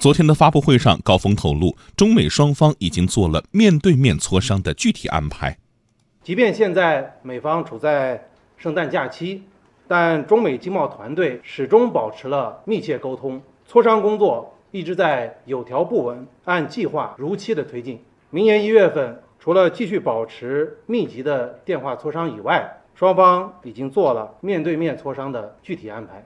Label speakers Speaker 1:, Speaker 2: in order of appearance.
Speaker 1: 昨天的发布会上高峰透露中美双方已经做了面对面磋商的具体安排。
Speaker 2: 即便现在美方处在圣诞假期但中美经贸团队始终保持了密切沟通磋商工作一直在有条不紊按计划如期的推进。明年一月份除了继续保持密集的电话磋商以外双方已经做了面对面磋商的具体安排。